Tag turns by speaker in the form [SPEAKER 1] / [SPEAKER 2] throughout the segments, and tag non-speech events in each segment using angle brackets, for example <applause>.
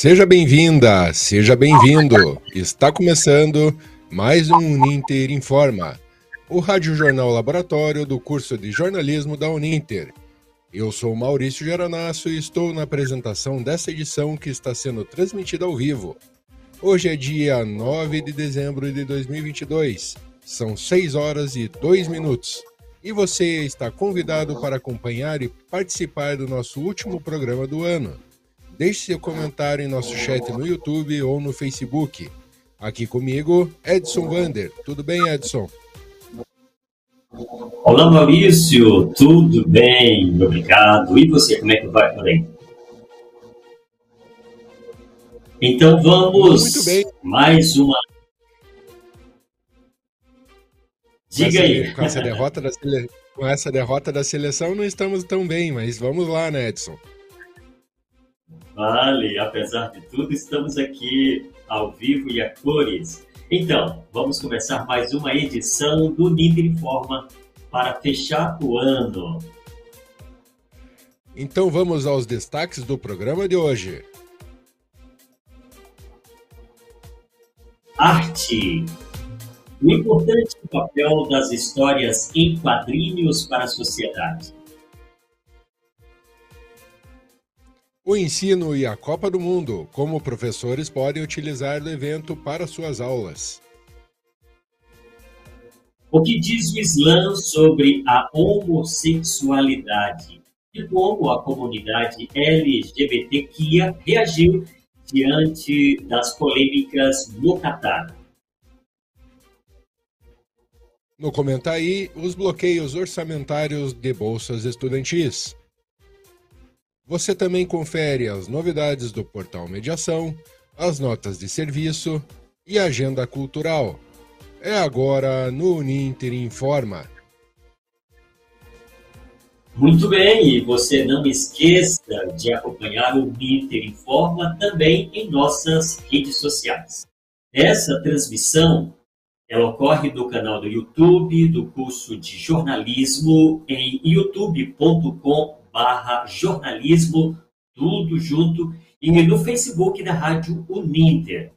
[SPEAKER 1] Seja bem-vinda, seja bem-vindo. Está começando mais um Uninter Informa, o Rádio Jornal Laboratório do curso de jornalismo da Uninter. Eu sou Maurício Geranasso e estou na apresentação dessa edição que está sendo transmitida ao vivo. Hoje é dia 9 de dezembro de 2022. São 6 horas e 2 minutos. E você está convidado para acompanhar e participar do nosso último programa do ano. Deixe seu comentário em nosso chat no YouTube ou no Facebook. Aqui comigo, Edson Vander. Tudo bem, Edson?
[SPEAKER 2] Olá, Maurício. Tudo bem? Obrigado. E você, como é que vai por aí? Então vamos. Muito bem. Mais uma.
[SPEAKER 1] Diga aí. Com essa, derrota da com essa derrota da seleção não estamos tão bem, mas vamos lá, né, Edson?
[SPEAKER 2] Vale, apesar de tudo, estamos aqui ao vivo e a cores. Então, vamos começar mais uma edição do Niter Informa para fechar o ano.
[SPEAKER 1] Então vamos aos destaques do programa de hoje.
[SPEAKER 2] Arte. O importante papel das histórias em quadrinhos para a sociedade.
[SPEAKER 1] O ensino e a Copa do Mundo, como professores podem utilizar do evento para suas aulas.
[SPEAKER 2] O que diz o Islã sobre a homossexualidade e como a comunidade LGBTQIA reagiu diante das polêmicas no Catar?
[SPEAKER 1] No Comentaí, os bloqueios orçamentários de bolsas estudantis. Você também confere as novidades do portal Mediação, as notas de serviço e a agenda cultural. É agora no Uninter Informa.
[SPEAKER 2] Muito bem, e você não esqueça de acompanhar o Uninter Informa também em nossas redes sociais. Essa transmissão ela ocorre no canal do YouTube do curso de jornalismo em youtube.com barra jornalismo, tudo junto, e no Facebook da Rádio Uninter.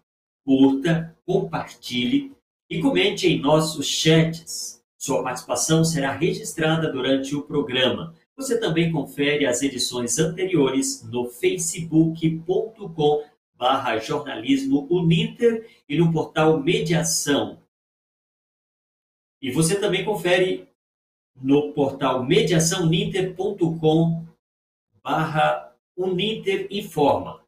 [SPEAKER 2] Curta, compartilhe e comente em nossos chats. Sua participação será registrada durante o programa. Você também confere as edições anteriores no facebook.com barra jornalismo Uninter e no portal Mediação. E você também confere no portal mediaçãoninter.com barra Uninter Informa.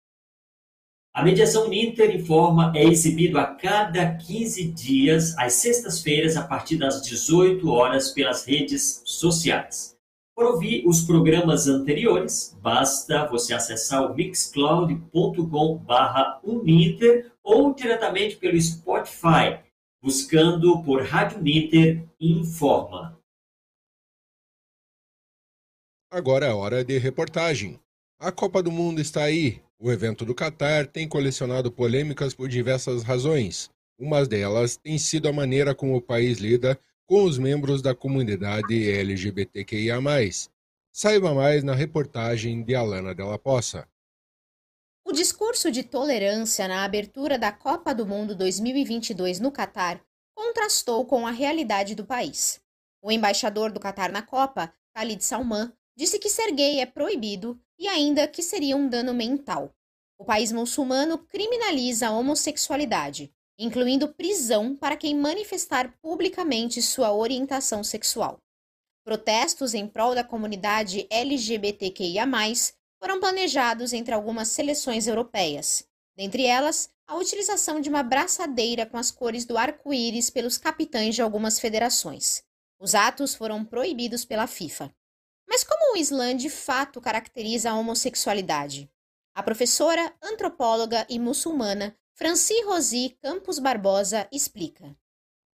[SPEAKER 2] A Mediação Uninter Informa é exibido a cada 15 dias, às sextas-feiras, a partir das 18 horas, pelas redes sociais. Para ouvir os programas anteriores, basta você acessar o mixcloud.com barra Uninter ou diretamente pelo Spotify, buscando por Rádio Uninter Informa.
[SPEAKER 1] Agora é hora de reportagem. A Copa do Mundo está aí. O evento do Catar tem colecionado polêmicas por diversas razões. Uma delas tem sido a maneira como o país lida com os membros da comunidade LGBTQIA. Saiba mais na reportagem de Alana Della Poça.
[SPEAKER 3] O discurso de tolerância na abertura da Copa do Mundo 2022 no Catar contrastou com a realidade do país. O embaixador do Catar na Copa, Khalid Salman, disse que ser gay é proibido e ainda que seria um dano mental. O país muçulmano criminaliza a homossexualidade, incluindo prisão para quem manifestar publicamente sua orientação sexual. Protestos em prol da comunidade LGBTQIA, foram planejados entre algumas seleções europeias, dentre elas a utilização de uma braçadeira com as cores do arco-íris pelos capitães de algumas federações. Os atos foram proibidos pela FIFA. Mas como o Islã de fato caracteriza a homossexualidade? A professora, antropóloga e muçulmana Franci Rosi Campos Barbosa explica.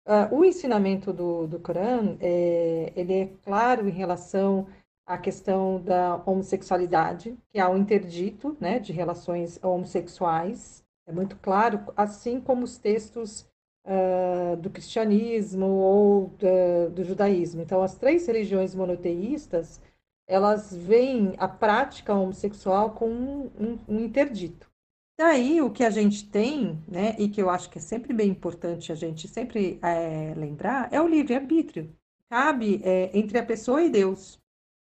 [SPEAKER 4] Uh, o ensinamento do, do Corão é, ele é claro em relação à questão da homossexualidade, que há um interdito né, de relações homossexuais. É muito claro, assim como os textos uh, do cristianismo ou do, do judaísmo. Então, as três religiões monoteístas, elas veem a prática homossexual como um, um, um interdito. Daí o que a gente tem, né, e que eu acho que é sempre bem importante a gente sempre é, lembrar, é o livre-arbítrio. Cabe é, entre a pessoa e Deus,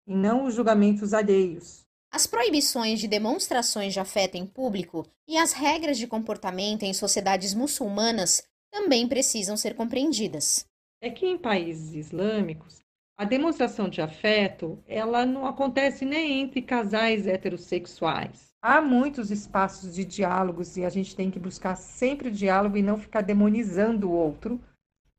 [SPEAKER 4] e não os julgamentos alheios.
[SPEAKER 3] As proibições de demonstrações de afeto em público e as regras de comportamento em sociedades muçulmanas também precisam ser compreendidas.
[SPEAKER 4] É que em países islâmicos, a demonstração de afeto, ela não acontece nem entre casais heterossexuais. Há muitos espaços de diálogos e a gente tem que buscar sempre o diálogo e não ficar demonizando o outro,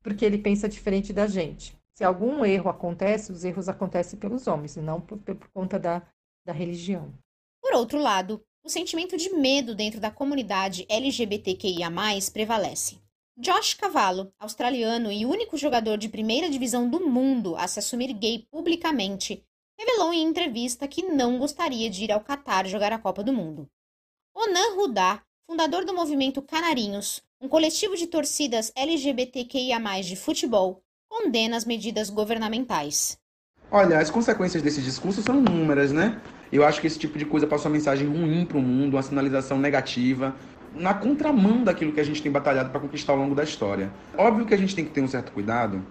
[SPEAKER 4] porque ele pensa diferente da gente. Se algum erro acontece, os erros acontecem pelos homens e não por, por conta da, da religião.
[SPEAKER 3] Por outro lado, o sentimento de medo dentro da comunidade LGBTQIA+, prevalece. Josh Cavallo, australiano e único jogador de primeira divisão do mundo a se assumir gay publicamente, revelou em entrevista que não gostaria de ir ao Catar jogar a Copa do Mundo. Onan Rudá, fundador do movimento Canarinhos, um coletivo de torcidas LGBTQIA+, de futebol, condena as medidas governamentais.
[SPEAKER 5] Olha, as consequências desse discurso são inúmeras, né? Eu acho que esse tipo de coisa passa uma mensagem ruim para o mundo, uma sinalização negativa, na contramão daquilo que a gente tem batalhado para conquistar ao longo da história. Óbvio que a gente tem que ter um certo cuidado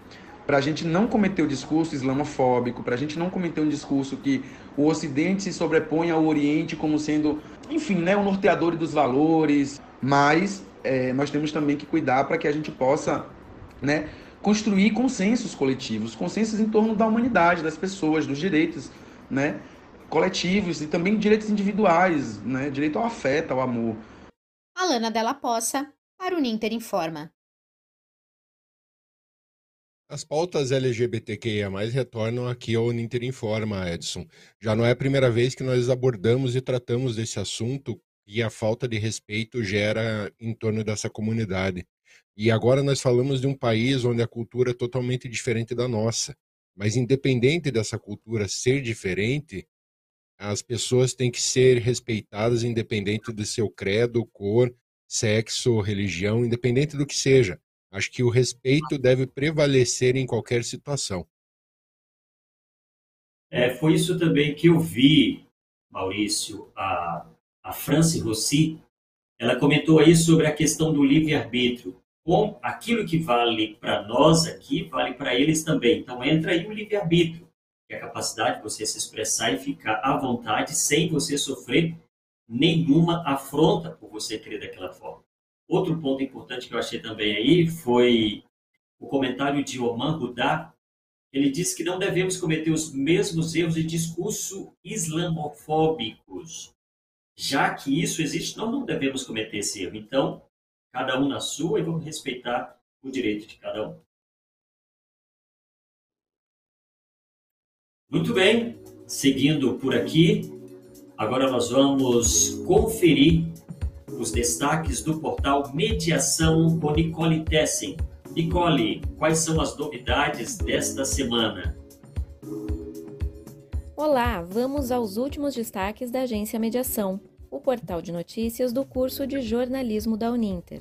[SPEAKER 5] para a gente não cometer o discurso islamofóbico, para a gente não cometer um discurso que o Ocidente se sobrepõe ao Oriente como sendo, enfim, né, o norteador dos valores, mas é, nós temos também que cuidar para que a gente possa né, construir consensos coletivos, consensos em torno da humanidade, das pessoas, dos direitos né, coletivos e também direitos individuais, né, direito ao afeto, ao amor.
[SPEAKER 3] Alana Della Poça, para o Ninter Informa.
[SPEAKER 1] As pautas LGBTQIA+, retornam aqui ao Ninter Informa, Edson. Já não é a primeira vez que nós abordamos e tratamos desse assunto e a falta de respeito gera em torno dessa comunidade. E agora nós falamos de um país onde a cultura é totalmente diferente da nossa. Mas independente dessa cultura ser diferente, as pessoas têm que ser respeitadas independente do seu credo, cor, sexo, religião, independente do que seja. Acho que o respeito deve prevalecer em qualquer situação.
[SPEAKER 2] É, foi isso também que eu vi, Maurício, a, a Franci Rossi, ela comentou aí sobre a questão do livre-arbítrio. Com aquilo que vale para nós aqui, vale para eles também. Então entra aí o livre-arbítrio a capacidade de você se expressar e ficar à vontade sem você sofrer nenhuma afronta por você crer daquela forma. Outro ponto importante que eu achei também aí foi o comentário de Oman Rudá. Ele disse que não devemos cometer os mesmos erros de discurso islamofóbicos. Já que isso existe, nós não devemos cometer esse erro. Então, cada um na sua e vamos respeitar o direito de cada um. Muito bem, seguindo por aqui, agora nós vamos conferir os destaques do portal Mediação com Nicole Tessen. Nicole, quais são as novidades desta semana?
[SPEAKER 6] Olá, vamos aos últimos destaques da agência Mediação, o portal de notícias do curso de jornalismo da Uninter.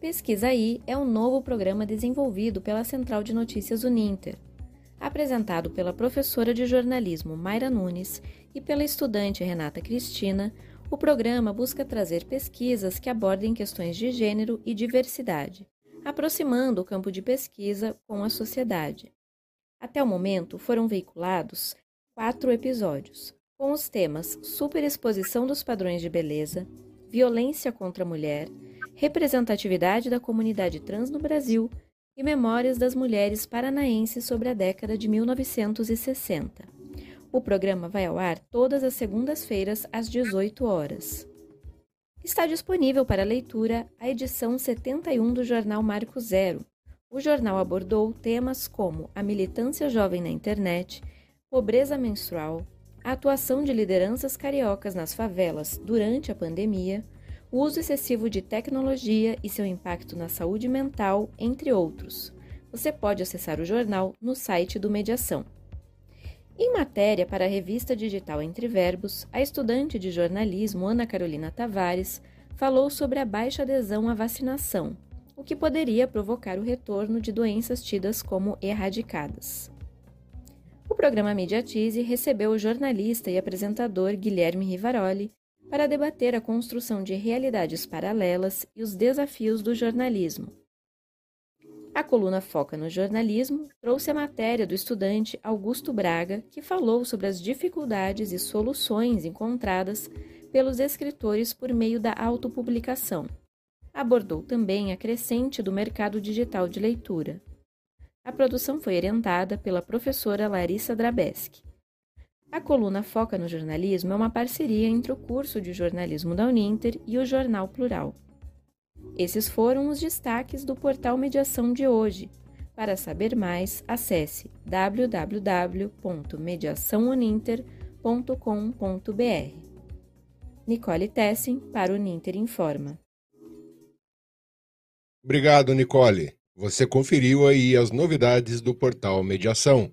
[SPEAKER 6] Pesquisa aí é um novo programa desenvolvido pela Central de Notícias Uninter apresentado pela professora de jornalismo Mayra Nunes e pela estudante Renata Cristina, o programa busca trazer pesquisas que abordem questões de gênero e diversidade, aproximando o campo de pesquisa com a sociedade. Até o momento foram veiculados quatro episódios, com os temas superexposição dos padrões de beleza, violência contra a mulher, representatividade da comunidade trans no Brasil e Memórias das Mulheres Paranaenses sobre a década de 1960. O programa vai ao ar todas as segundas-feiras às 18 horas. Está disponível para leitura a edição 71 do jornal Marco Zero. O jornal abordou temas como a militância jovem na internet, pobreza menstrual, a atuação de lideranças cariocas nas favelas durante a pandemia, o uso excessivo de tecnologia e seu impacto na saúde mental, entre outros. Você pode acessar o jornal no site do Mediação. Em matéria para a revista digital Entre Verbos, a estudante de jornalismo Ana Carolina Tavares falou sobre a baixa adesão à vacinação, o que poderia provocar o retorno de doenças tidas como erradicadas. O programa Mediatize recebeu o jornalista e apresentador Guilherme Rivaroli para debater a construção de realidades paralelas e os desafios do jornalismo. A coluna Foca no Jornalismo trouxe a matéria do estudante Augusto Braga, que falou sobre as dificuldades e soluções encontradas pelos escritores por meio da autopublicação. Abordou também a crescente do mercado digital de leitura. A produção foi orientada pela professora Larissa Drabeski. A coluna Foca no Jornalismo é uma parceria entre o curso de jornalismo da Uninter e o Jornal Plural. Esses foram os destaques do portal Mediação de hoje. Para saber mais, acesse www.mediaçãouninter.com.br. Nicole Tessin para o Ninter Informa.
[SPEAKER 1] Obrigado, Nicole. Você conferiu aí as novidades do portal Mediação.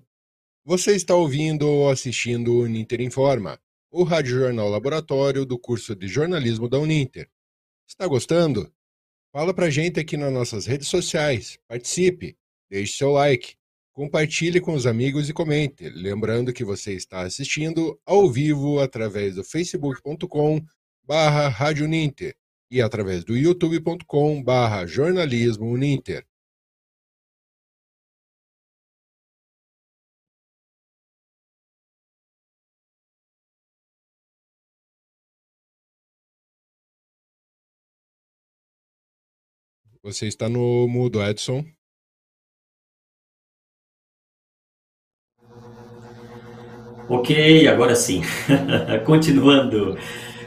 [SPEAKER 1] Você está ouvindo ou assistindo o Uninter Informa, o rádio jornal laboratório do curso de jornalismo da Uninter. Está gostando? Fala pra gente aqui nas nossas redes sociais, participe, deixe seu like, compartilhe com os amigos e comente. Lembrando que você está assistindo ao vivo através do facebook.com barra e através do youtube.com barra jornalismo Uninter. Você está no mudo, Edson.
[SPEAKER 2] Ok, agora sim. <laughs> Continuando.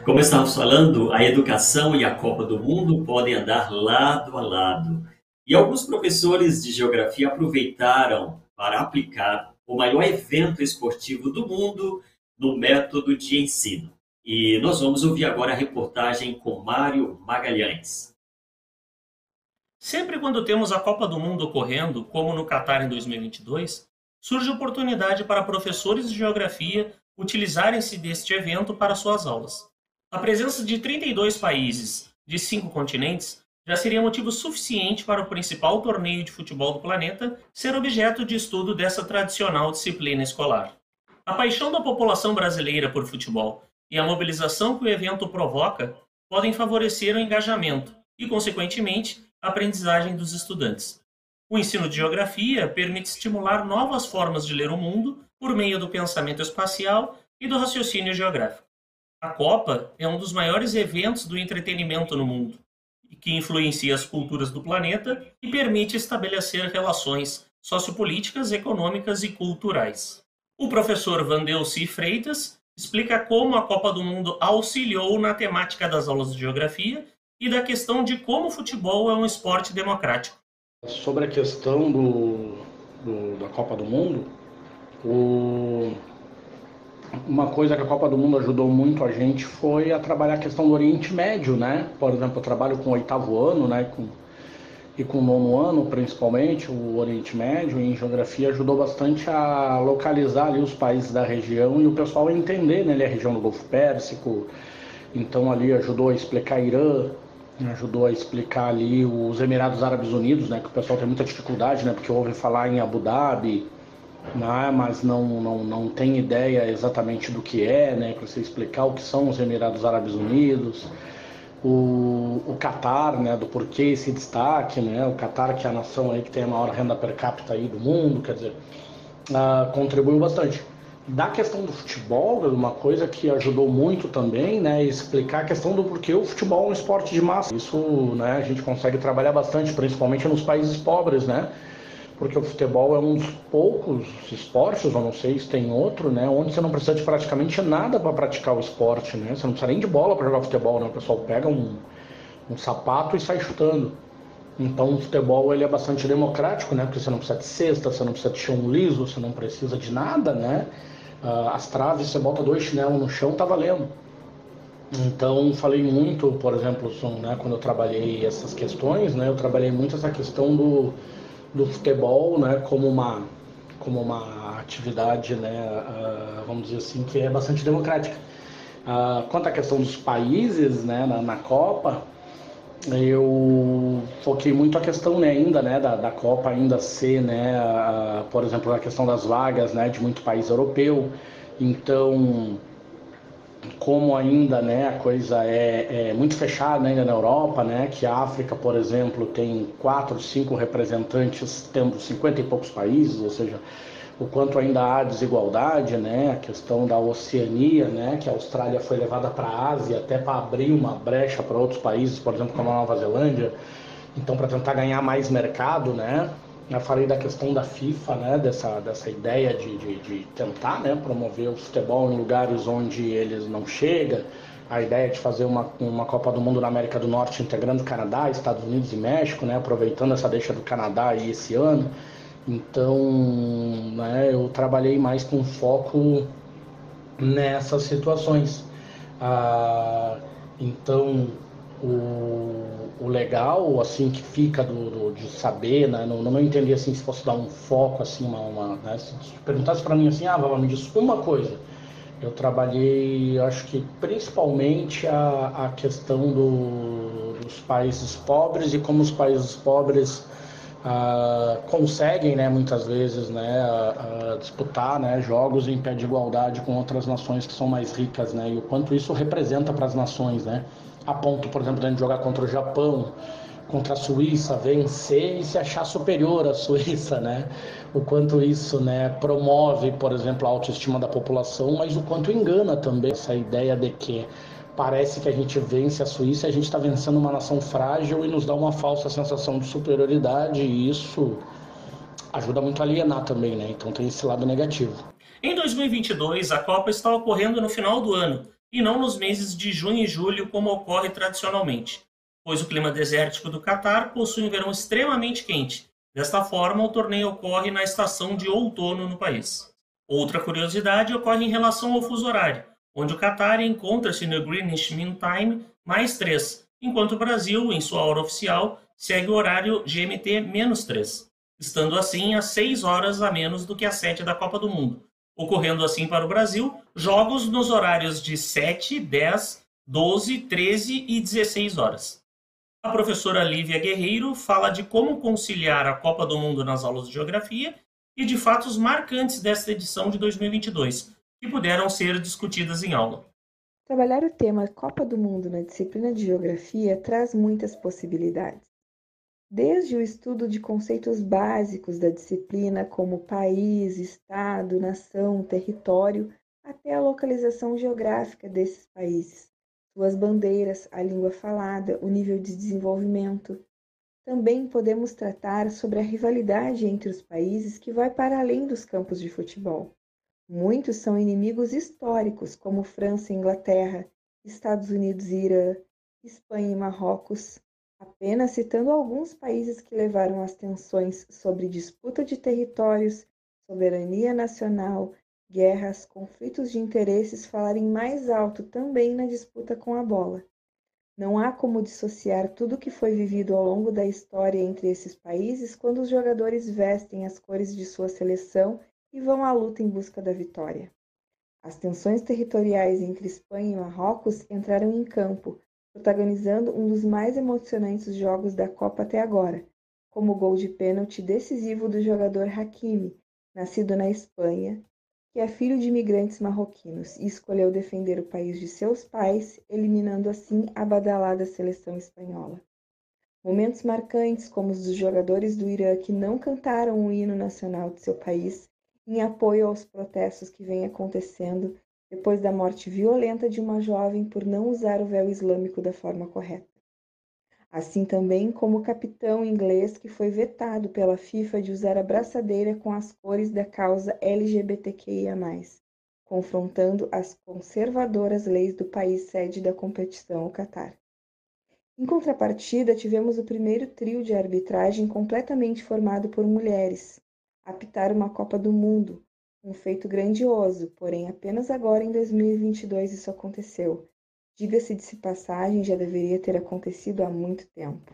[SPEAKER 2] Como estávamos falando, a educação e a Copa do Mundo podem andar lado a lado. E alguns professores de geografia aproveitaram para aplicar o maior evento esportivo do mundo no método de ensino. E nós vamos ouvir agora a reportagem com Mário Magalhães.
[SPEAKER 7] Sempre quando temos a Copa do Mundo ocorrendo, como no Catar em 2022, surge oportunidade para professores de geografia utilizarem-se deste evento para suas aulas. A presença de 32 países de cinco continentes já seria motivo suficiente para o principal torneio de futebol do planeta ser objeto de estudo dessa tradicional disciplina escolar. A paixão da população brasileira por futebol e a mobilização que o evento provoca podem favorecer o engajamento e, consequentemente, aprendizagem dos estudantes. O ensino de geografia permite estimular novas formas de ler o mundo por meio do pensamento espacial e do raciocínio geográfico. A Copa é um dos maiores eventos do entretenimento no mundo, que influencia as culturas do planeta e permite estabelecer relações sociopolíticas, econômicas e culturais. O professor Vandelci Freitas explica como a Copa do Mundo auxiliou na temática das aulas de geografia e da questão de como o futebol é um esporte democrático.
[SPEAKER 8] Sobre a questão do, do da Copa do Mundo, o, uma coisa que a Copa do Mundo ajudou muito a gente foi a trabalhar a questão do Oriente Médio, né? Por exemplo, eu trabalho com o oitavo ano, né? Com, e com o nono ano, principalmente, o Oriente Médio, em geografia, ajudou bastante a localizar ali os países da região e o pessoal entender, né? Ali a região do Golfo Pérsico, então ali ajudou a explicar Irã, ajudou a explicar ali os Emirados Árabes Unidos, né, que o pessoal tem muita dificuldade, né, porque ouve falar em Abu Dhabi, né, mas não, não, não tem ideia exatamente do que é, né, para você explicar o que são os Emirados Árabes Unidos, o, o Catar, né, do porquê esse destaque, né, o Catar que é a nação aí que tem a maior renda per capita aí do mundo, quer dizer, uh, contribuiu bastante. Da questão do futebol, uma coisa que ajudou muito também, né, é explicar a questão do porquê o futebol é um esporte de massa. Isso, né, a gente consegue trabalhar bastante, principalmente nos países pobres, né, porque o futebol é um dos poucos esportes, eu não sei se tem outro, né, onde você não precisa de praticamente nada para praticar o esporte, né, você não precisa nem de bola para jogar futebol, né, o pessoal pega um, um sapato e sai chutando. Então o futebol ele é bastante democrático, né? Porque você não precisa de cesta, você não precisa de chão liso, você não precisa de nada, né? Uh, as traves, você bota dois chinelos no chão, tá valendo. Então, falei muito, por exemplo, né, quando eu trabalhei essas questões, né, eu trabalhei muito essa questão do, do futebol né, como, uma, como uma atividade, né, uh, vamos dizer assim, que é bastante democrática. Uh, quanto à questão dos países né, na, na Copa, eu foquei muito a questão né, ainda né, da, da Copa ainda ser, né, a, por exemplo, a questão das vagas né, de muito país europeu. Então, como ainda né, a coisa é, é, muito fechada ainda na Europa, né, que a África, por exemplo, tem quatro, cinco representantes, tendo 50 e poucos países, ou seja, o quanto ainda há desigualdade, né, a questão da Oceania, né, que a Austrália foi levada para a Ásia até para abrir uma brecha para outros países, por exemplo, como a Nova Zelândia, então para tentar ganhar mais mercado, né, eu falei da questão da FIFA, né, dessa, dessa ideia de, de, de tentar né, promover o futebol em lugares onde eles não chegam, a ideia de fazer uma, uma Copa do Mundo na América do Norte integrando Canadá, Estados Unidos e México, né, aproveitando essa deixa do Canadá aí esse ano. Então, né, eu trabalhei mais com foco nessas situações. Ah, então, o, o legal, assim, que fica do, do de saber, né? Não, não entendi, assim, se fosse dar um foco, assim, uma... uma né? Se perguntasse para mim, assim, ah, Vava, me diz uma coisa. Eu trabalhei, acho que principalmente a, a questão do, dos países pobres e como os países pobres conseguem, né, muitas vezes, né, disputar, né, jogos em pé de igualdade com outras nações que são mais ricas, né, e o quanto isso representa para as nações, né a ponto, por exemplo, de jogar contra o Japão, contra a Suíça, vencer e se achar superior à Suíça, né? O quanto isso, né, promove, por exemplo, a autoestima da população, mas o quanto engana também essa ideia de que parece que a gente vence a Suíça, a gente está vencendo uma nação frágil e nos dá uma falsa sensação de superioridade e isso ajuda muito a alienar também, né? Então tem esse lado negativo.
[SPEAKER 7] Em 2022, a Copa está ocorrendo no final do ano e não nos meses de junho e julho, como ocorre tradicionalmente, pois o clima desértico do Catar possui um verão extremamente quente. Desta forma, o torneio ocorre na estação de outono no país. Outra curiosidade ocorre em relação ao fuso horário, onde o Catar encontra-se no Greenwich Mean Time mais 3, enquanto o Brasil, em sua hora oficial, segue o horário GMT-3, estando assim a 6 horas a menos do que a 7 da Copa do Mundo, ocorrendo assim para o Brasil jogos nos horários de 7, 10, 12, 13 e 16 horas. A professora Lívia Guerreiro fala de como conciliar a Copa do Mundo nas aulas de geografia e de fatos marcantes desta edição de 2022, que puderam ser discutidas em aula.
[SPEAKER 9] Trabalhar o tema Copa do Mundo na disciplina de geografia traz muitas possibilidades desde o estudo de conceitos básicos da disciplina, como país, estado, nação, território, até a localização geográfica desses países, suas bandeiras, a língua falada, o nível de desenvolvimento. Também podemos tratar sobre a rivalidade entre os países que vai para além dos campos de futebol. Muitos são inimigos históricos, como França e Inglaterra, Estados Unidos e Irã, Espanha e Marrocos, apenas citando alguns países que levaram as tensões sobre disputa de territórios, soberania nacional, guerras, conflitos de interesses falarem mais alto também na disputa com a bola. Não há como dissociar tudo o que foi vivido ao longo da história entre esses países quando os jogadores vestem as cores de sua seleção e vão à luta em busca da vitória. As tensões territoriais entre Espanha e Marrocos entraram em campo, protagonizando um dos mais emocionantes jogos da Copa até agora, como o gol de pênalti decisivo do jogador Hakimi, nascido na Espanha, que é filho de imigrantes marroquinos e escolheu defender o país de seus pais, eliminando assim a badalada seleção espanhola. Momentos marcantes, como os dos jogadores do Irã que não cantaram o hino nacional de seu país, em apoio aos protestos que vêm acontecendo depois da morte violenta de uma jovem por não usar o véu islâmico da forma correta. Assim também como o capitão inglês que foi vetado pela FIFA de usar a braçadeira com as cores da causa LGBTQIA+, confrontando as conservadoras leis do país sede da competição, o Catar. Em contrapartida, tivemos o primeiro trio de arbitragem completamente formado por mulheres, apitar uma Copa do Mundo, um feito grandioso, porém apenas agora em 2022 isso aconteceu. Diga-se de passagem, já deveria ter acontecido há muito tempo.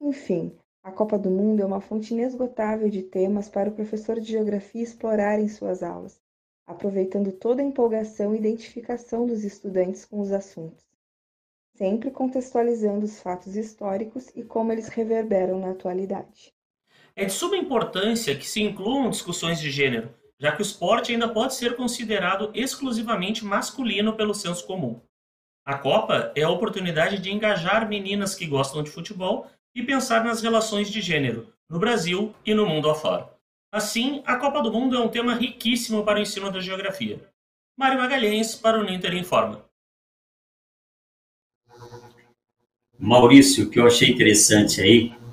[SPEAKER 9] Enfim, a Copa do Mundo é uma fonte inesgotável de temas para o professor de geografia explorar em suas aulas, aproveitando toda a empolgação e identificação dos estudantes com os assuntos, sempre contextualizando os fatos históricos e como eles reverberam na atualidade.
[SPEAKER 7] É de suma importância que se incluam discussões de gênero, já que o esporte ainda pode ser considerado exclusivamente masculino pelo senso comum. A Copa é a oportunidade de engajar meninas que gostam de futebol e pensar nas relações de gênero, no Brasil e no mundo afora. Assim, a Copa do Mundo é um tema riquíssimo para o ensino da geografia. Mário Magalhães para o Ninter Informa.
[SPEAKER 2] Maurício, o que eu achei interessante aí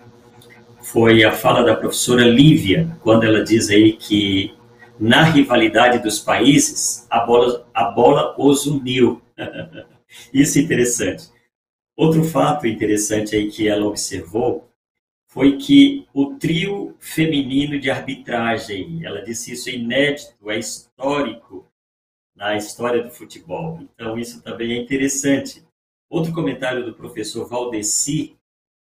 [SPEAKER 2] foi a fala da professora Lívia, quando ela diz aí que na rivalidade dos países, a bola, a bola os uniu. <laughs> Isso é interessante. Outro fato interessante aí que ela observou foi que o trio feminino de arbitragem, ela disse isso é inédito, é histórico na história do futebol. Então, isso também é interessante. Outro comentário do professor Valdeci,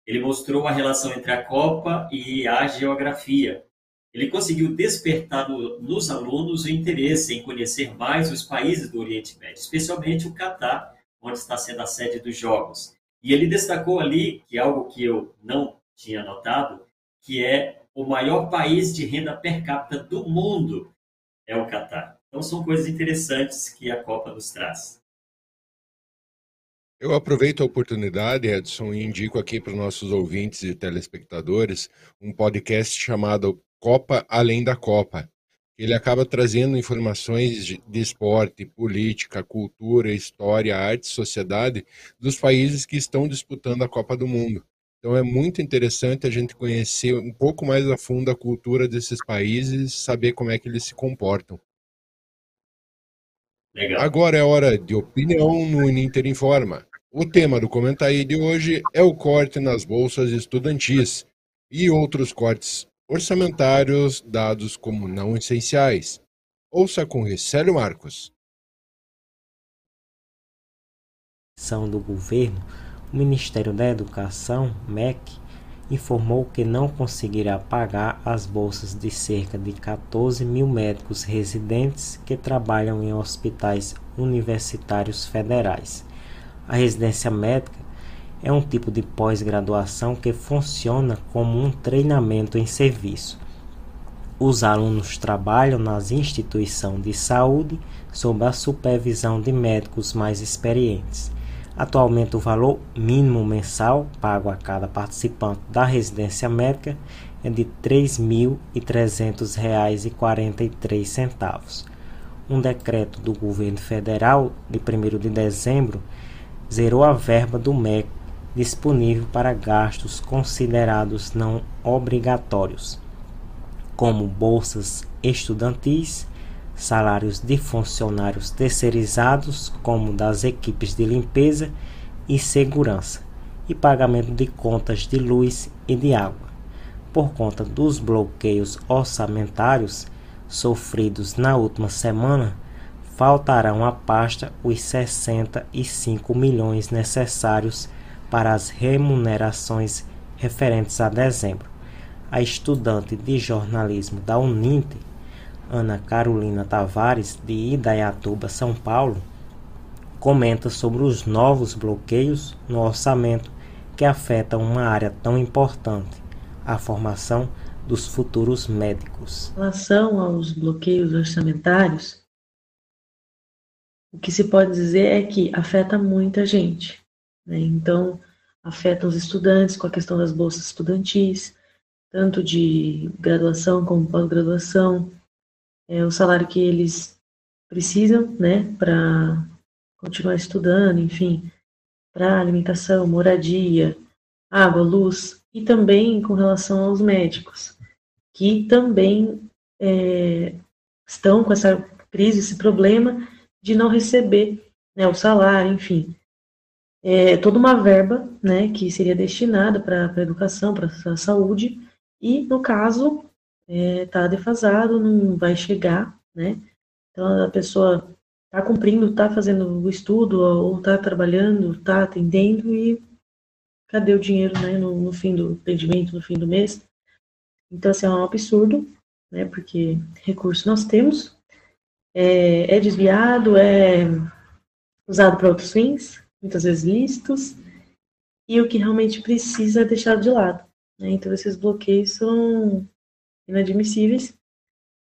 [SPEAKER 2] ele mostrou a relação entre a Copa e a geografia. Ele conseguiu despertar no, nos alunos o interesse em conhecer mais os países do Oriente Médio, especialmente o Catar, onde está sendo a sede dos Jogos. E ele destacou ali, que algo que eu não tinha notado, que é o maior país de renda per capita do mundo, é o Catar. Então são coisas interessantes que a Copa nos traz.
[SPEAKER 1] Eu aproveito a oportunidade, Edson, e indico aqui para os nossos ouvintes e telespectadores um podcast chamado Copa Além da Copa. Ele acaba trazendo informações de, de esporte, política, cultura, história, arte, sociedade dos países que estão disputando a Copa do Mundo. Então é muito interessante a gente conhecer um pouco mais a fundo a cultura desses países, saber como é que eles se comportam. Legal. Agora é hora de opinião no Inter Informa. O tema do comentário de hoje é o corte nas bolsas estudantis e outros cortes orçamentários dados como não essenciais. Ouça com Ricélio Marcos.
[SPEAKER 10] São do governo, o Ministério da Educação, MEC, informou que não conseguirá pagar as bolsas de cerca de 14 mil médicos residentes que trabalham em hospitais universitários federais. A residência médica é um tipo de pós-graduação que funciona como um treinamento em serviço. Os alunos trabalham nas instituições de saúde sob a supervisão de médicos mais experientes. Atualmente, o valor mínimo mensal pago a cada participante da residência médica é de R$ 3.300,43. Um decreto do governo federal de 1 de dezembro zerou a verba do MEC disponível para gastos considerados não obrigatórios, como bolsas estudantis, salários de funcionários terceirizados, como das equipes de limpeza e segurança, e pagamento de contas de luz e de água. Por conta dos bloqueios orçamentários sofridos na última semana, faltarão à pasta os 65 milhões necessários para as remunerações referentes a dezembro. A estudante de jornalismo da Uninter, Ana Carolina Tavares, de Idaiatuba, São Paulo, comenta sobre os novos bloqueios no orçamento que afetam uma área tão importante, a formação dos futuros médicos.
[SPEAKER 11] Em relação aos bloqueios orçamentários, o que se pode dizer é que afeta muita gente. Né? Então, afeta os estudantes com a questão das bolsas estudantis, tanto de graduação como pós-graduação, é, o salário que eles precisam né, para continuar estudando, enfim, para alimentação, moradia, água, luz, e também com relação aos médicos, que também é, estão com essa crise, esse problema, de não receber né, o salário, enfim. É toda uma verba né, que seria destinada para a educação, para a saúde, e, no caso, está é, tá defasado, não vai chegar, né? Então, a pessoa está cumprindo, está fazendo o estudo, ou está trabalhando, está atendendo, e cadê o dinheiro né, no, no fim do atendimento, no fim do mês? Então, assim, é um absurdo, né? Porque recursos nós temos, é, é desviado, é usado para outros fins, muitas vezes lícitos, e o que realmente precisa é deixado de lado. Né? Então, esses bloqueios são inadmissíveis,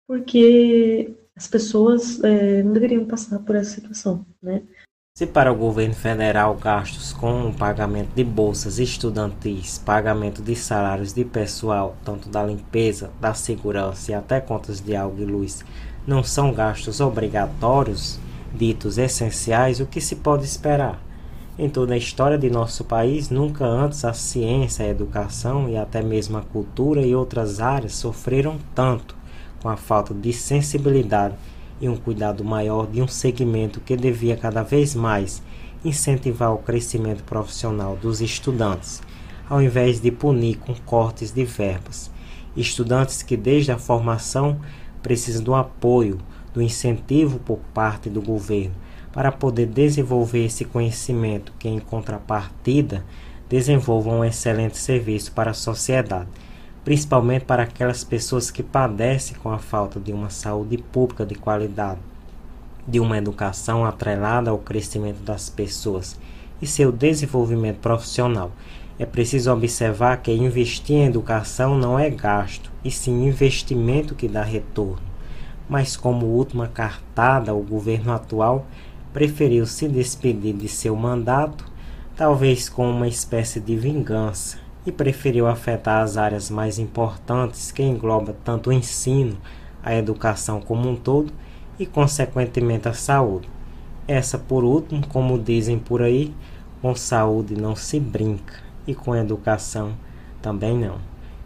[SPEAKER 11] porque as pessoas é, não deveriam passar por essa situação, né?
[SPEAKER 10] Se para o governo federal gastos com pagamento de bolsas estudantis, pagamento de salários de pessoal, tanto da limpeza, da segurança e até contas de água e luz, não são gastos obrigatórios, ditos essenciais, o que se pode esperar? Em toda a história de nosso país, nunca antes a ciência, a educação e até mesmo a cultura e outras áreas sofreram tanto com a falta de sensibilidade e um cuidado maior de um segmento que devia cada vez mais incentivar o crescimento profissional dos estudantes, ao invés de punir com cortes de verbas. Estudantes que desde a formação precisam do apoio, do incentivo por parte do governo para poder desenvolver esse conhecimento que em contrapartida desenvolvam um excelente serviço para a sociedade principalmente para aquelas pessoas que padecem com a falta de uma saúde pública de qualidade, de uma educação atrelada ao crescimento das pessoas e seu desenvolvimento profissional. É preciso observar que investir em educação não é gasto, e sim investimento que dá retorno. Mas, como última cartada, o governo atual preferiu se despedir de seu mandato, talvez com uma espécie de vingança, e preferiu afetar as áreas mais importantes que engloba tanto o ensino, a educação como um todo e consequentemente a saúde. Essa por último, como dizem por aí, com saúde não se brinca e com educação também não.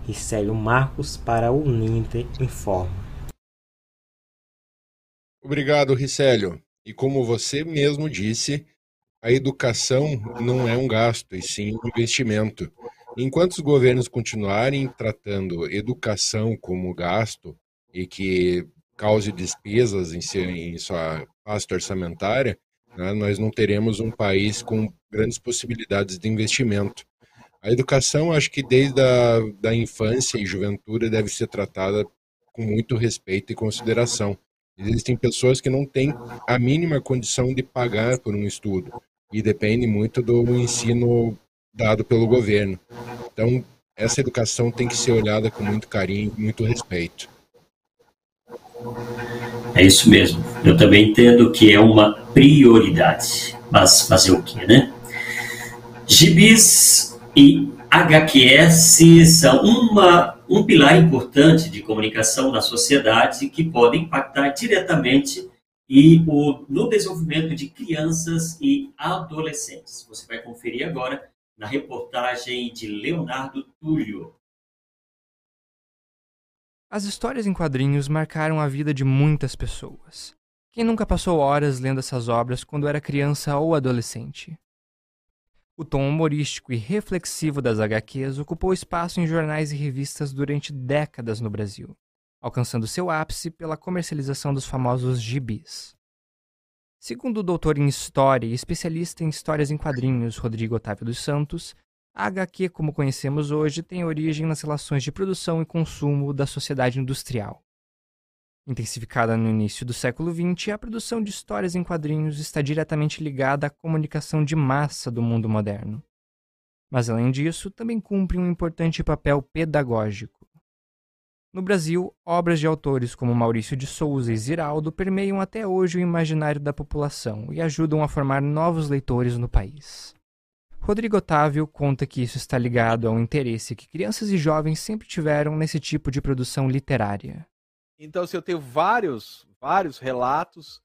[SPEAKER 10] Ricélio Marcos para o Ninter informa.
[SPEAKER 1] Obrigado, Ricélio. E como você mesmo disse, a educação não é um gasto, e sim um investimento. Enquanto os governos continuarem tratando educação como gasto e que cause despesas em, seu, em sua pasta orçamentária, né, nós não teremos um país com grandes possibilidades de investimento. A educação, acho que desde a da infância e juventude deve ser tratada com muito respeito e consideração. Existem pessoas que não têm a mínima condição de pagar por um estudo e depende muito do ensino dado pelo governo. Então, essa educação tem que ser olhada com muito carinho, muito respeito.
[SPEAKER 2] É isso mesmo. Eu também entendo que é uma prioridade. Mas fazer o quê, né? Gibis e HQS são uma, um pilar importante de comunicação na sociedade que pode impactar diretamente e o, no desenvolvimento de crianças e adolescentes. Você vai conferir agora na reportagem de Leonardo Túlio.
[SPEAKER 12] As histórias em quadrinhos marcaram a vida de muitas pessoas. Quem nunca passou horas lendo essas obras quando era criança ou adolescente? O tom humorístico e reflexivo das HQs ocupou espaço em jornais e revistas durante décadas no Brasil, alcançando seu ápice pela comercialização dos famosos gibis. Segundo o doutor em História e especialista em histórias em quadrinhos Rodrigo Otávio dos Santos, a HQ, como conhecemos hoje, tem origem nas relações de produção e consumo da sociedade industrial. Intensificada no início do século XX, a produção de histórias em quadrinhos está diretamente ligada à comunicação de massa do mundo moderno. Mas, além disso, também cumpre um importante papel pedagógico. No Brasil, obras de autores como Maurício de Souza e Ziraldo permeiam até hoje o imaginário da população e ajudam a formar novos leitores no país. Rodrigo Otávio conta que isso está ligado ao interesse que crianças e jovens sempre tiveram nesse tipo de produção literária.
[SPEAKER 13] Então, se eu tenho vários, vários relatos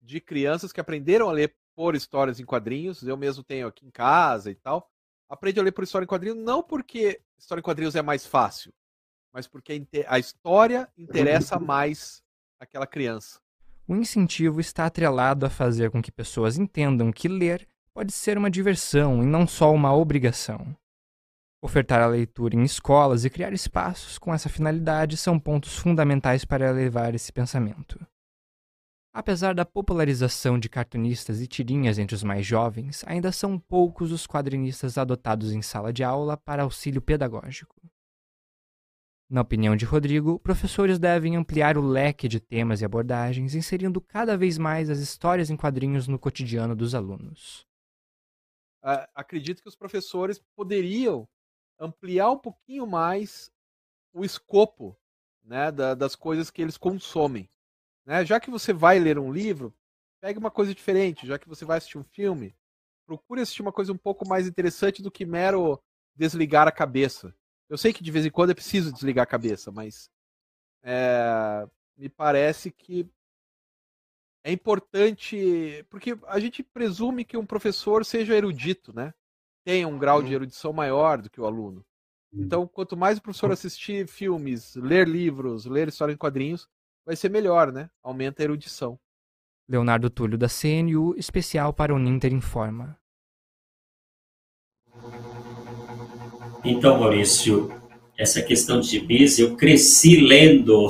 [SPEAKER 13] de crianças que aprenderam a ler por histórias em quadrinhos, eu mesmo tenho aqui em casa e tal, aprende a ler por história em quadrinhos não porque história em quadrinhos é mais fácil, mas porque a história interessa <laughs> mais aquela criança.
[SPEAKER 12] O incentivo está atrelado a fazer com que pessoas entendam que ler pode ser uma diversão e não só uma obrigação. Ofertar a leitura em escolas e criar espaços com essa finalidade são pontos fundamentais para elevar esse pensamento. Apesar da popularização de cartunistas e tirinhas entre os mais jovens, ainda são poucos os quadrinistas adotados em sala de aula para auxílio pedagógico. Na opinião de Rodrigo, professores devem ampliar o leque de temas e abordagens, inserindo cada vez mais as histórias em quadrinhos no cotidiano dos alunos.
[SPEAKER 13] Uh, acredito que os professores poderiam ampliar um pouquinho mais o escopo né, da, das coisas que eles consomem. Né? Já que você vai ler um livro, pegue uma coisa diferente. Já que você vai assistir um filme, procure assistir uma coisa um pouco mais interessante do que mero desligar a cabeça. Eu sei que de vez em quando é preciso desligar a cabeça, mas é, me parece que é importante, porque a gente presume que um professor seja erudito, né? Tenha um grau de uhum. erudição maior do que o aluno. Uhum. Então, quanto mais o professor assistir filmes, ler livros, ler história em quadrinhos, vai ser melhor, né? Aumenta a erudição.
[SPEAKER 12] Leonardo Túlio da CNU, especial para o Ninter Informa.
[SPEAKER 2] Então, Maurício, essa questão de gibis, eu cresci lendo.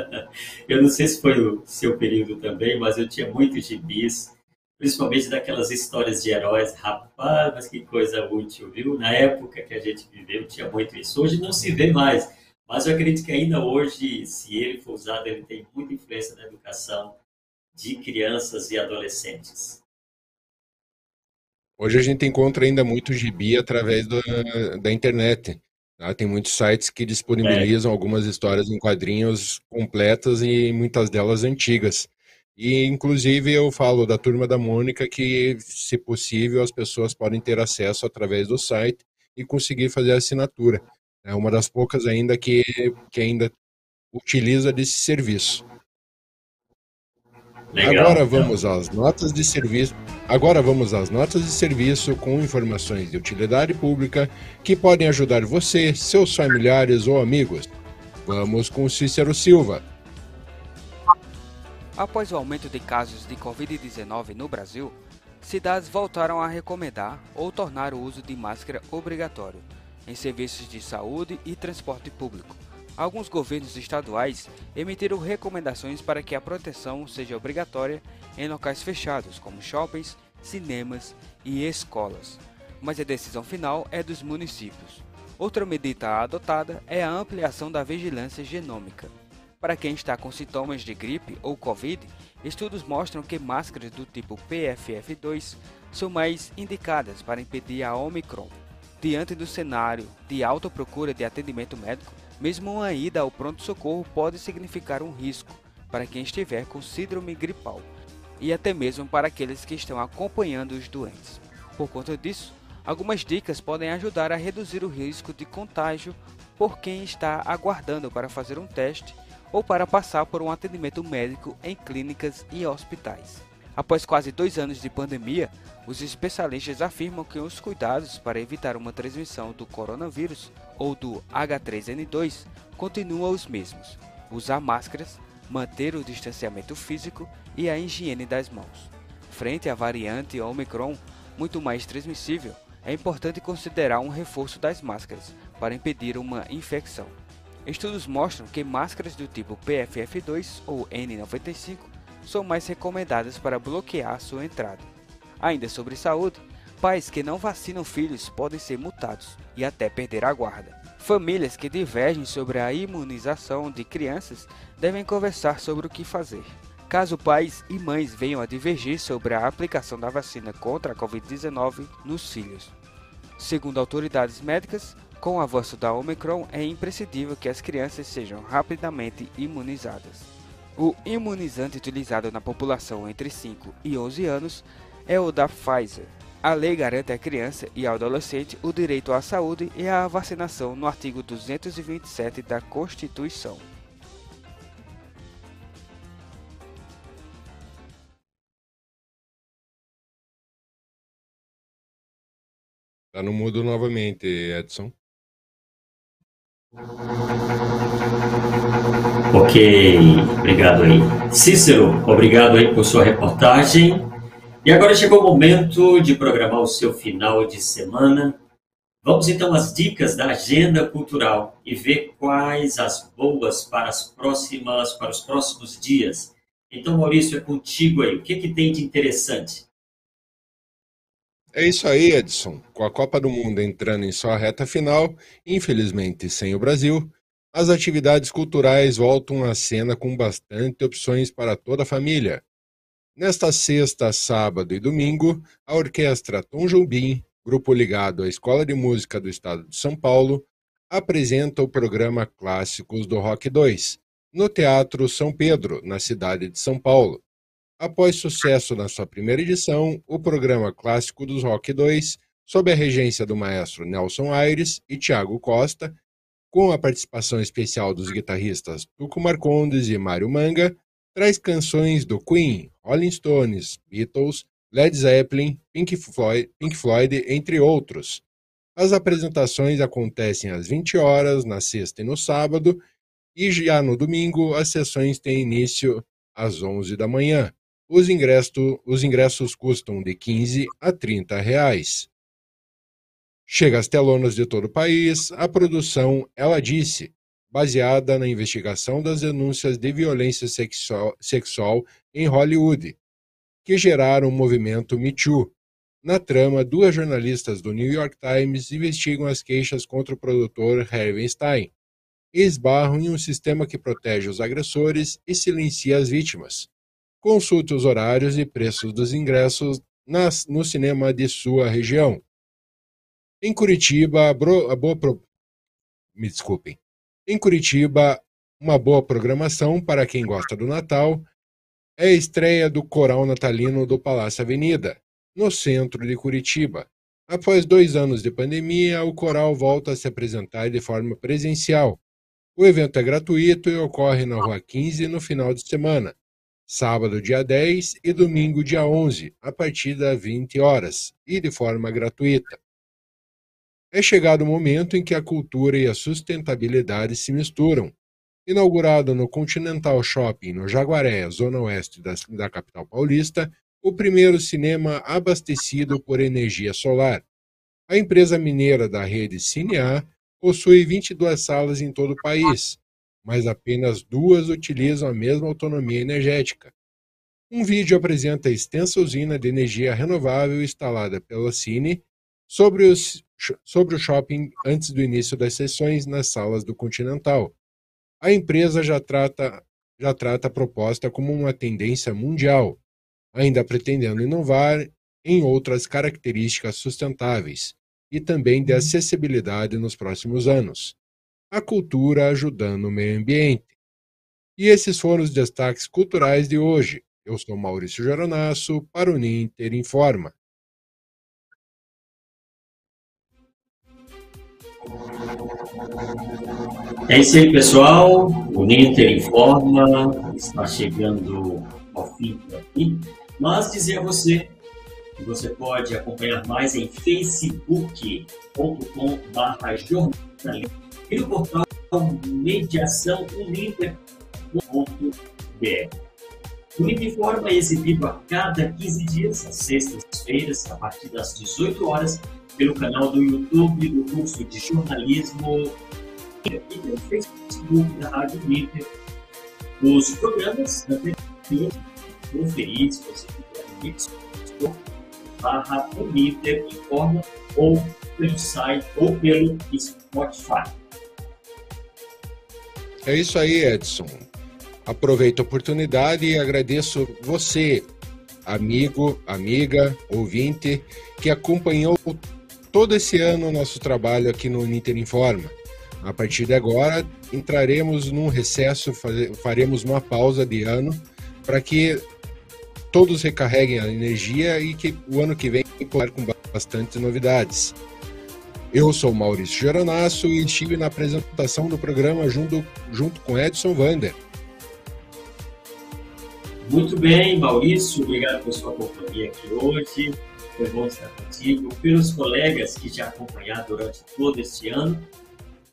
[SPEAKER 2] <laughs> eu não sei se foi o seu período também, mas eu tinha muitos gibis, principalmente daquelas histórias de heróis. Rapaz, mas que coisa útil, viu? Na época que a gente viveu, tinha muito isso. Hoje não se vê mais, mas eu acredito que ainda hoje, se ele for usado, ele tem muita influência na educação de crianças e adolescentes.
[SPEAKER 1] Hoje a gente encontra ainda muito gibi através do, da internet. Tá? Tem muitos sites que disponibilizam é. algumas histórias em quadrinhos completas e muitas delas antigas. E, inclusive, eu falo da Turma da Mônica que, se possível, as pessoas podem ter acesso através do site e conseguir fazer a assinatura. É uma das poucas ainda que, que ainda utiliza desse serviço. Legal, Agora vamos às notas de serviço. Agora vamos às notas de serviço com informações de utilidade pública que podem ajudar você, seus familiares ou amigos. Vamos com Cícero Silva.
[SPEAKER 14] Após o aumento de casos de Covid-19 no Brasil, cidades voltaram a recomendar ou tornar o uso de máscara obrigatório em serviços de saúde e transporte público alguns governos estaduais emitiram recomendações para que a proteção seja obrigatória em locais fechados, como shoppings, cinemas e escolas. Mas a decisão final é dos municípios. Outra medida adotada é a ampliação da vigilância genômica. Para quem está com sintomas de gripe ou Covid, estudos mostram que máscaras do tipo PFF2 são mais indicadas para impedir a Omicron. Diante do cenário de alta procura de atendimento médico, mesmo uma ida ao pronto-socorro pode significar um risco para quem estiver com síndrome gripal e até mesmo para aqueles que estão acompanhando os doentes. Por conta disso, algumas dicas podem ajudar a reduzir o risco de contágio por quem está aguardando para fazer um teste ou para passar por um atendimento médico em clínicas e hospitais. Após quase dois anos de pandemia, os especialistas afirmam que os cuidados para evitar uma transmissão do coronavírus ou do H3N2 continuam os mesmos: usar máscaras, manter o distanciamento físico e a higiene das mãos. Frente à variante Omicron, muito mais transmissível, é importante considerar um reforço das máscaras para impedir uma infecção. Estudos mostram que máscaras do tipo PFF2 ou N95 são mais recomendadas para bloquear sua entrada. Ainda sobre saúde, Pais que não vacinam filhos podem ser multados e até perder a guarda. Famílias que divergem sobre a imunização de crianças devem conversar sobre o que fazer. Caso pais e mães venham a divergir sobre a aplicação da vacina contra a Covid-19 nos filhos. Segundo autoridades médicas, com o avanço da Omicron, é imprescindível que as crianças sejam rapidamente imunizadas. O imunizante utilizado na população entre 5 e 11 anos é o da Pfizer, a lei garante à criança e ao adolescente o direito à saúde e à vacinação no artigo 227 da Constituição.
[SPEAKER 1] Tá no mudo novamente, Edson.
[SPEAKER 2] Ok, obrigado aí. Cícero, obrigado aí por sua reportagem. E agora chegou o momento de programar o seu final de semana. Vamos então às dicas da agenda cultural e ver quais as boas para as próximas, para os próximos dias. Então, Maurício, é contigo aí. O que, que tem de interessante?
[SPEAKER 1] É isso aí, Edson. Com a Copa do Mundo entrando em sua reta final, infelizmente sem o Brasil, as atividades culturais voltam à cena com bastante opções para toda a família. Nesta sexta, sábado e domingo, a Orquestra Tom Jobim, grupo ligado à Escola de Música do Estado de São Paulo, apresenta o programa Clássicos do Rock 2, no Teatro São Pedro, na cidade de São Paulo. Após sucesso na sua primeira edição, o programa Clássico dos Rock 2, sob a regência do maestro Nelson Aires e Tiago Costa, com a participação especial dos guitarristas Tuco Marcondes e Mário Manga, traz canções do Queen, Rolling Stones, Beatles, Led Zeppelin, Pink Floyd, Pink Floyd, entre outros. As apresentações acontecem às 20 horas na sexta e no sábado, e já no domingo as sessões têm início às 11 da manhã. Os ingressos, os ingressos custam de 15 a 30 reais. Chega às telonas de todo o país a produção Ela Disse, baseada na investigação das denúncias de violência sexual, sexual em Hollywood, que geraram o movimento Me Too. Na trama, duas jornalistas do New York Times investigam as queixas contra o produtor Harvey Weinstein e esbarram em um sistema que protege os agressores e silencia as vítimas. Consulte os horários e preços dos ingressos nas, no cinema de sua região. Em Curitiba, bro, a boa pro... me desculpem. Em Curitiba, uma boa programação para quem gosta do Natal é a estreia do Coral Natalino do Palácio Avenida, no centro de Curitiba. Após dois anos de pandemia, o coral volta a se apresentar de forma presencial. O evento é gratuito e ocorre na Rua 15 no final de semana, sábado, dia 10 e domingo, dia 11, a partir das 20 horas, e de forma gratuita. É chegado o momento em que a cultura e a sustentabilidade se misturam. Inaugurado no Continental Shopping, no Jaguaré, zona oeste da, da capital paulista, o primeiro cinema abastecido por energia solar. A empresa mineira da rede Cinear possui 22 salas em todo o país, mas apenas duas utilizam a mesma autonomia energética. Um vídeo apresenta a extensa usina de energia renovável instalada pela Cine sobre, os, sobre o shopping antes do início das sessões nas salas do Continental. A empresa já trata, já trata a proposta como uma tendência mundial, ainda pretendendo inovar em outras características sustentáveis e também de acessibilidade nos próximos anos. A cultura ajudando o meio ambiente. E esses foram os destaques culturais de hoje. Eu sou Maurício Geronasso para o Ninter Informa.
[SPEAKER 2] É isso aí, pessoal. O Ninter informa, está chegando ao fim por aqui. Mas dizer a você que você pode acompanhar mais em facebook.com.br jornalismo e no portal mediação uninter.br. O Ninter Informa é exibido a cada 15 dias, às sextas-feiras, a partir das 18 horas, pelo canal do YouTube do curso de jornalismo e pelo Facebook da Rádio Uniter. Os programas também podem conferir, se você quiser, no barra Uniter Informa ou pelo site ou pelo Spotify.
[SPEAKER 1] É isso aí, Edson. Aproveito a oportunidade e agradeço você, amigo, amiga, ouvinte, que acompanhou todo esse ano o nosso trabalho aqui no Ninter Informa. A partir de agora, entraremos num recesso, faremos uma pausa de ano para que todos recarreguem a energia e que o ano que vem com bastante novidades. Eu sou Maurício Geronasso e estive na apresentação do programa junto, junto com Edson Vander.
[SPEAKER 2] Muito bem, Maurício, obrigado por sua companhia aqui hoje. Foi bom estar contigo, pelos colegas que já acompanharam durante todo este ano.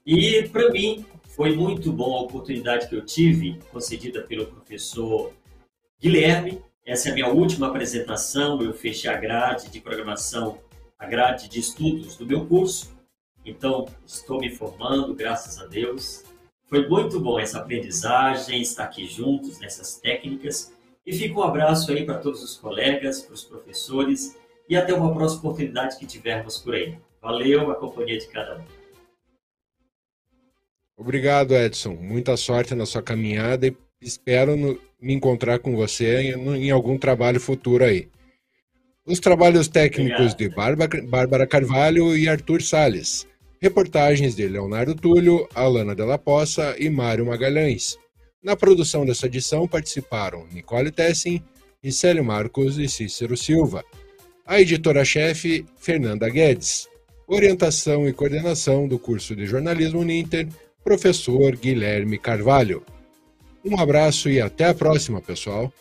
[SPEAKER 2] E para mim foi muito bom a oportunidade que eu tive, concedida pelo professor Guilherme. Essa é a minha última apresentação. Eu fechei a grade de programação, a grade de estudos do meu curso. Então, estou me formando, graças a Deus. Foi muito bom essa aprendizagem, estar aqui juntos nessas técnicas. E fica um abraço aí para todos os colegas, para os professores e até uma próxima oportunidade que tivermos por aí. Valeu a companhia de cada um.
[SPEAKER 1] Obrigado, Edson. Muita sorte na sua caminhada e espero no, me encontrar com você em, em, algum trabalho futuro aí. Os trabalhos técnicos de Bárbara, Carvalho e Arthur Sales. Reportagens de Leonardo Túlio, Alana Della Poça e Mário Magalhães. Na produção dessa edição participaram Nicole Tessin, Célio Marcos e Cícero Silva. A editora-chefe, Fernanda Guedes. Orientação e coordenação do curso de jornalismo Uninter, professor Guilherme Carvalho. Um abraço e até a próxima, pessoal!